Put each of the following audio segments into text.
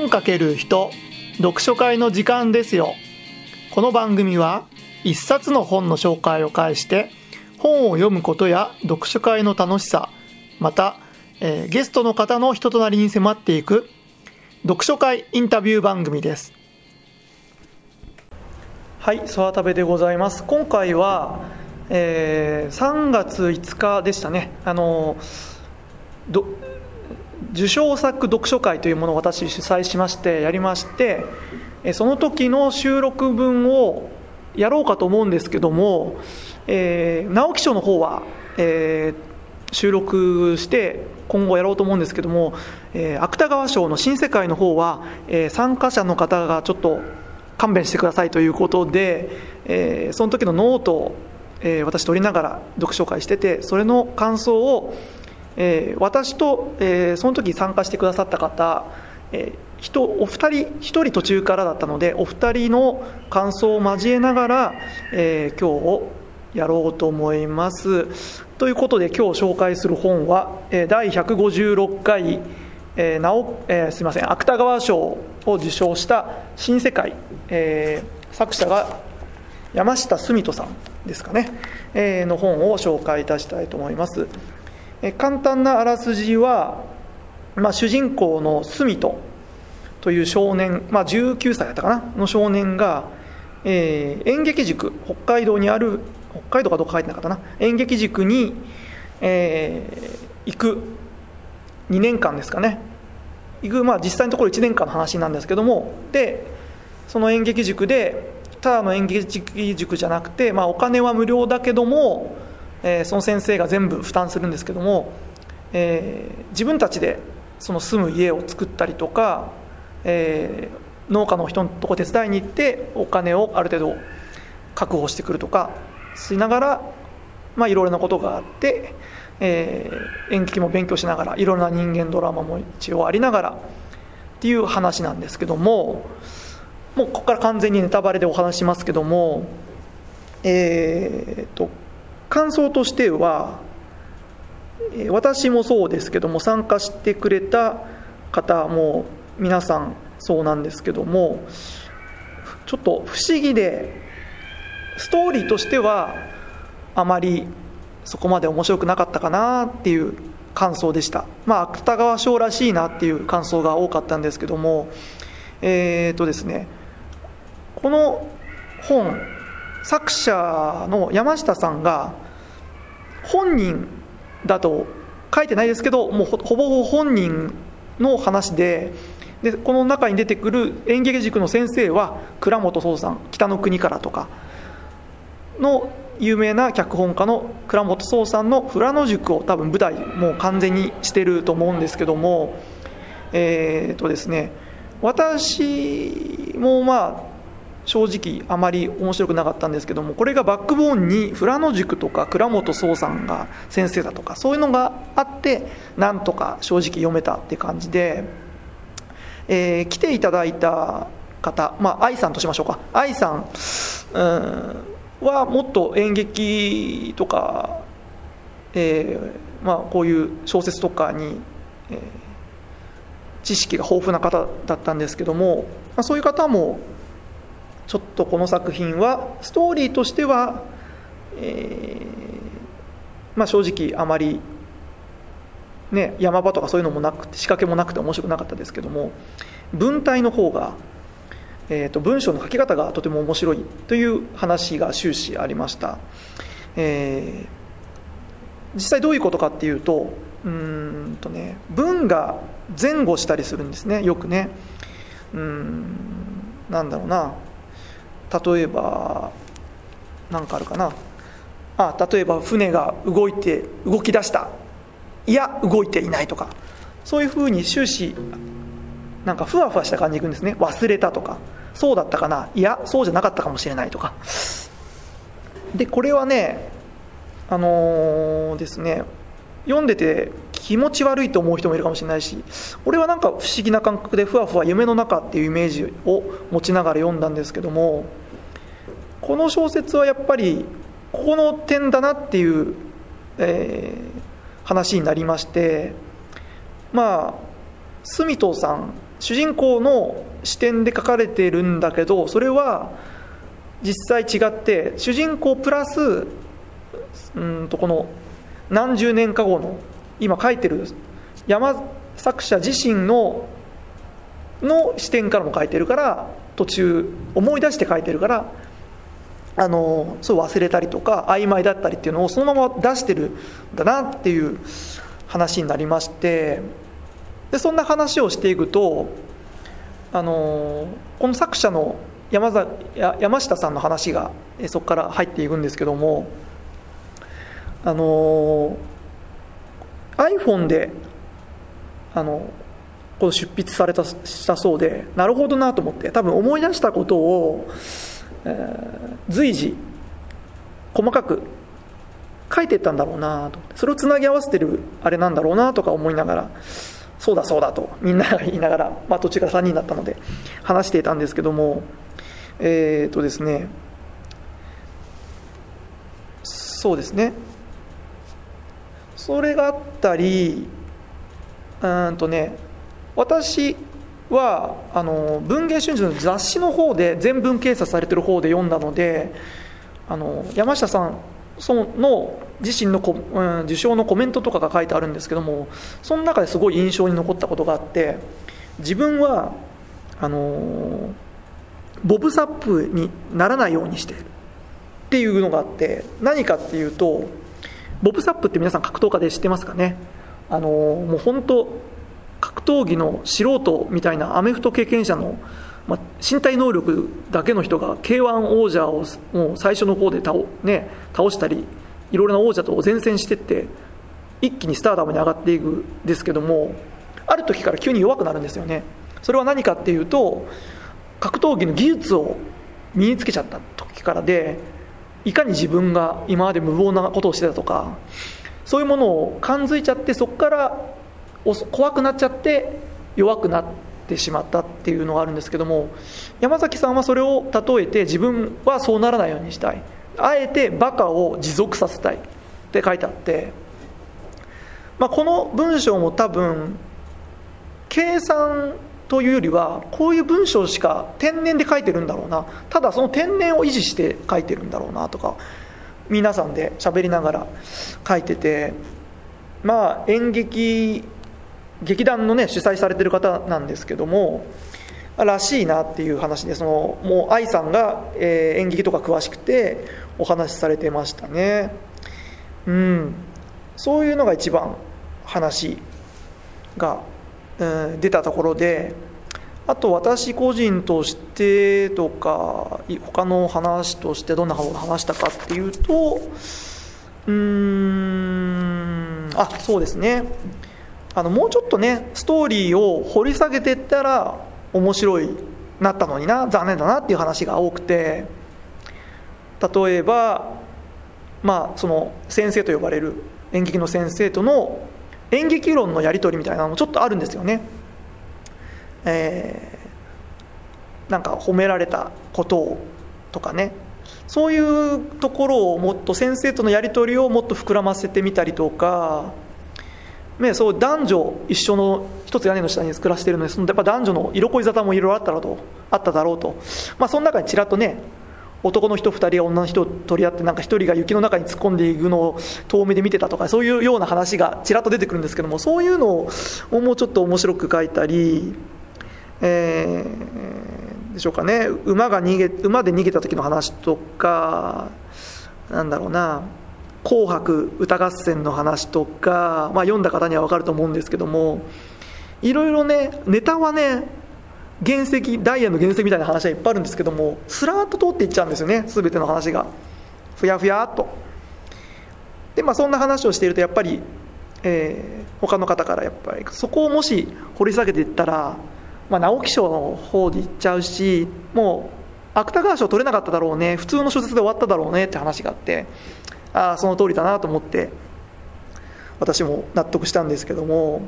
本かける人読書会の時間ですよ。この番組は一冊の本の紹介を介して本を読むことや読書会の楽しさまた、えー、ゲストの方の人となりに迫っていく読書会インタビュー番組です。はい空食べでございます。今回は、えー、3月5日でしたね。あのど受賞作読書会というものを私主催しましてやりましてその時の収録分をやろうかと思うんですけども、えー、直木賞の方は、えー、収録して今後やろうと思うんですけども、えー、芥川賞の新世界の方は、えー、参加者の方がちょっと勘弁してくださいということで、えー、その時のノートを、えー、私取りながら読書会しててそれの感想をえー、私と、えー、その時参加してくださった方、えー、人お二人1人途中からだったのでお二人の感想を交えながら、えー、今日をやろうと思います。ということで今日紹介する本は、え、第156回、えーなおえー、すみません芥川賞を受賞した「新世界」えー、作者が山下澄人さんですかね、えー、の本を紹介いたしたいと思います。簡単なあらすじは、まあ、主人公の住人という少年、まあ、19歳だったかなの少年が、えー、演劇塾北海道にある北海道かどうか書いてなかったな演劇塾に、えー、行く2年間ですかね。行く、まあ、実際のところ1年間の話なんですけどもでその演劇塾でただの演劇塾じゃなくて、まあ、お金は無料だけどもえー、その先生が全部負担するんですけども、えー、自分たちでその住む家を作ったりとか、えー、農家の人のとこ手伝いに行ってお金をある程度確保してくるとかしながら、まあ、いろいろなことがあって、えー、演劇も勉強しながらいろんな人間ドラマも一応ありながらっていう話なんですけどももうここから完全にネタバレでお話しますけどもえー、っと感想としては私もそうですけども参加してくれた方も皆さんそうなんですけどもちょっと不思議でストーリーとしてはあまりそこまで面白くなかったかなっていう感想でした。まあ芥川賞らしいなっていう感想が多かったんですけどもえっ、ー、とですねこの本作者の山下さんが本人だと書いてないですけどもうほぼほぼ本人の話ででこの中に出てくる演劇塾の先生は倉本壮さん北の国からとかの有名な脚本家の倉本壮さんの富良野塾を多分舞台もう完全にしてると思うんですけどもえー、とですね私もまあ正直あまり面白くなかったんですけどもこれがバックボーンに富良野塾とか倉本壮さんが先生だとかそういうのがあってなんとか正直読めたって感じで、えー、来ていただいた方まあ愛さんとしましょうか。愛さんはもっと演劇とか、えーまあ、こういう小説とかに、えー、知識が豊富な方だったんですけども、まあ、そういう方もちょっとこの作品はストーリーとしては、えー、まあ、正直あまり、ね、山場とかそういうのもなくて仕掛けもなくて面白くなかったですけども文体の方が、えーと、文章の書き方がとても面白いという話が終始ありました、えー、実際どういうことかっていうとうんとね文が前後したりするんですねよくね。うんなんだろうな。例えば何かあるかな？あ例えば船が動いて動き出した。いや動いていないとか。そういうふうに終始なんかふわふわした感じでいくんですね。忘れたとか。そうだったかな？いやそうじゃなかったかもしれないとか。でこれはねあのー、ですね読んでて気持ち悪いと思う人もいるかもしれないし俺はなんか不思議な感覚でふわふわ夢の中っていうイメージを持ちながら読んだんですけどもこの小説はやっぱりここの点だなっていう、えー、話になりましてまあ住藤さん主人公の視点で書かれてるんだけどそれは実際違って主人公プラスうんとこの何十年か後の今書いてる山作者自身のの視点からも書いてるから途中思い出して書いてるからあのそう忘れたりとか曖昧だったりっていうのをそのまま出してるんだなっていう話になりましてでそんな話をしていくとあのこの作者の山山下さんの話がそこから入っていくんですけどもあの iPhone であのこの出筆されたしたそうでなるほどなと思って多分思い出したことを、随時細かく書いていったんだろうなと。それをつなぎ合わせてるあれなんだろうなとか思いながらそうだそうだとみんなが言いながら、まあ、途中から3人だったので話していたんですけどもえっ、とですねそうですね。それがあったりうんとね私はあの文藝春秋の雑誌の方で全文掲載されてる方で読んだのであの山下さんその自身のこ、うん、受賞のコメントとかが書いてあるんですけどもその中ですごい印象に残ったことがあって自分はあのボブ・サップにならないようにしているっていうのがあって何かっていうとボブ・サップって皆さん格闘家で知ってますかね？あのもう本当格闘技の素人みたいなアメフト経験者の、まあ、身体能力だけの人が k 1王者をもう最初の方で倒,、ね、倒したりいろいろな王者と前線していって一気にスターダムに上がっていくんですけどもある時から急に弱くなるんですよね。それは何かっていうと格闘技の技術を身につけちゃった時からでいかに自分が今まで無謀なことをしてたとかそういうものを感づいちゃってそこから怖くなっちゃって弱くなってしまったっていうのがあるんですけども山崎さんはそれを例えて自分はそうならないようにしたい。あえてバカを持続させたい。って書いてあって、まあ、この文章も多分計算というよりはこういう文章しか天然で書いてるんだろうな。ただその天然を維持して書いてるんだろうなとか皆さんで喋りながら書いてて。まあ演劇劇団のね主催されてる方なんですけどもらしいなっていう話でそのもう愛さんが、えー、演劇とか詳しくてお話しされてましたね。うん。そういうのが一番話が、うん、出たところであと私個人としてとか他の話としてどんなことを話したかっていうとうーんあそうですね。あのもうちょっとねストーリーを掘り下げていったら面白いなったのにな残念だなっていう話が多くて例えばまあその先生と呼ばれる演劇の先生との演劇論のやり取りみたいなのもちょっとあるんですよね。えー、なんか褒められたことをとかねそういうところをもっと先生とのやり取りをもっと膨らませてみたりとかね、そう男女一緒の一つ屋根の下に暮らしているのでそのやっぱ男女の色恋沙汰もいろいろあったろうとあっただろうと、まあ、その中にちらっとね男の人2人が女の人を取り合ってなんか1人が雪の中に突っ込んでいくのを遠目で見てたとかそういうような話がちらっと出てくるんですけどもそういうのをもうちょっと面白く書いたり、えー、でしょうかね。馬が逃げ馬で逃げた時の話とかなんだろうな。紅白歌合戦の話とか、まあ、読んだ方には分かると思うんですけどもいろいろねネタはね原石ダイヤの原石みたいな話はいっぱいあるんですけどもスラーッと通っていっちゃうんですよね全ての話が。ふやふやっと。でまあそんな話をしているとやっぱり、えー、他の方からやっぱりそこをもし掘り下げていったら、まあ、直木賞の方でいっちゃうしもう芥川賞取れなかっただろうね普通の小説で終わっただろうねって話があって。ああその通りだなと思って私も納得したんですけども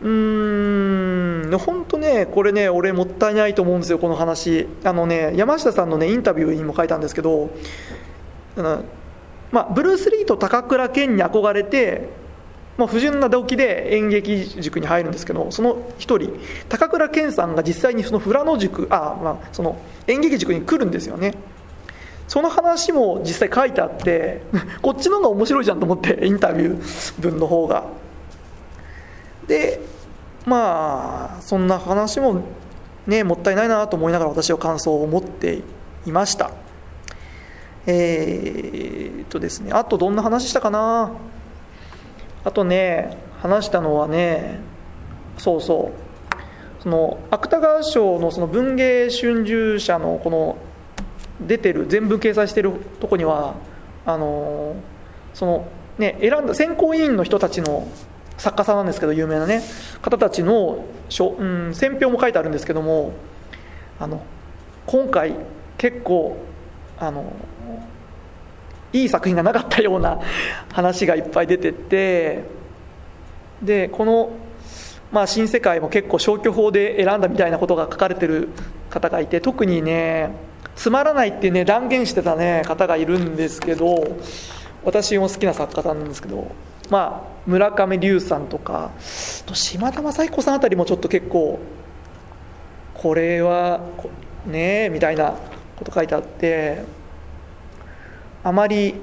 うーん本当ねこれね俺もったいないと思うんですよこの話。あのね山下さんのねインタビューにも書いたんですけどあのまあ、ブルース・リーと高倉健に憧れてまあ、不純な動機で演劇塾に入るんですけどその一人高倉健さんが実際にその富良野塾あ、まあ、その演劇塾に来るんですよね。その話も実際書いてあって こっちの方が面白いじゃんと思ってインタビュー文の方が。でまあそんな話もねもったいないなと思いながら私は感想を持っていました。えー、っとですねあとどんな話したかな？あとね話したのはねそうそう。その芥川賞のその文芸春秋社のこの出てる全部掲載してるとこにはあのそのね選んだ選考委員の人たちの作家さんなんですけど有名なね方たちのうん、選評も書いてあるんですけどもあの今回結構あのいい作品がなかったような 話がいっぱい出ててでこの、まあ、新世界も結構消去法で選んだみたいなことが書かれてる方がいて特にねつまらないってね断言してたね方がいるんですけど私も好きな作家さんなんですけどまあ村上龍さんとか島田雅彦さんあたりもちょっと結構これはねえみたいなこと書いてあってあまり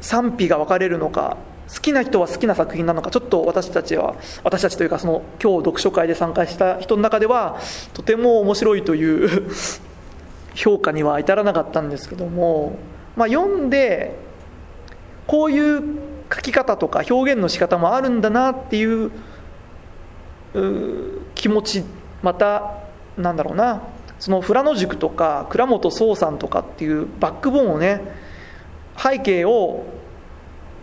賛否が分かれるのか好きな人は好きな作品なのかちょっと私たちは私たちというかその今日読書会で参加した人の中ではとても面白いという評価には至らなかったんですけども、まあ、読んでこういう書き方とか表現の仕方もあるんだなっていう気持ちまたなんだろうなその富良野塾とか倉本壮さんとかっていうバックボーンをね背景を、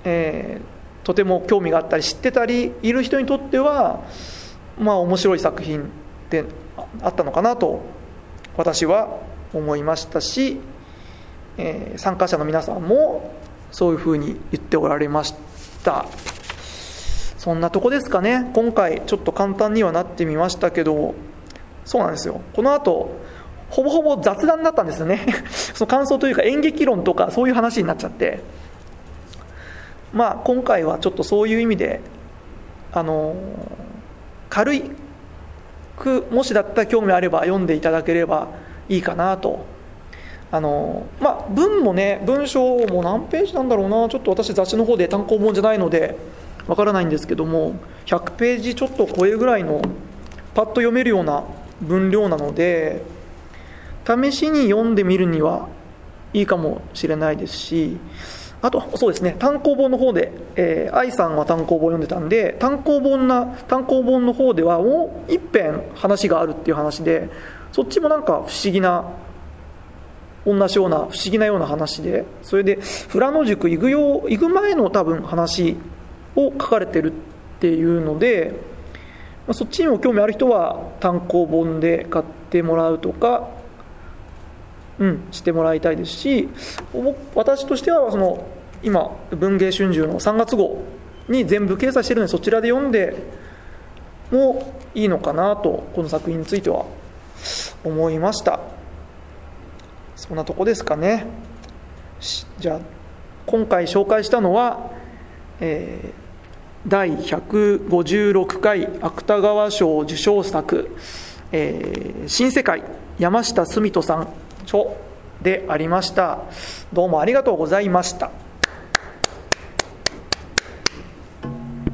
えー、とても興味があったり知ってたりいる人にとってはまあ面白い作品であったのかなと私は思いましたし、えー、参加者の皆さんもそういうふうに言っておられました。そんなとこですかね。今回ちょっと簡単にはなってみましたけどそうなんですよ。この後ほぼほぼ雑談だったんですよね。その感想というか演劇論とかそういう話になっちゃって。まあ今回はちょっとそういう意味であの軽いくもしだったら興味あれば読んでいただければいいかなと。あのまあ文もね文章も何ページなんだろうな。ちょっと私雑誌の方で単行本じゃないのでわからないんですけども100ページちょっと超えぐらいのパッと読めるような分量なので試しに読んでみるにはいいかもしれないですしあとそうですね単行本の方で、えー、愛さんは単行本読んでたんで単行本な単行本の方ではもう一編話があるっていう話でそっちもなんか不思議な同じような不思議なような話でそれで富良野塾行くよ行く前の多分話を書かれてるっていうのでそっちにも興味ある人は単行本で買ってもらうとかうん、してもらいたいですし私としてはその今文藝春秋の3月号に全部掲載してるのでそちらで読んでもいいのかなとこの作品については。思いました。そんなとこですかね。じゃあ今回紹介したのは、えー、第156回芥川賞受賞作「えー、新世界」山下澄人さん著でありました。どうもありがとうございました。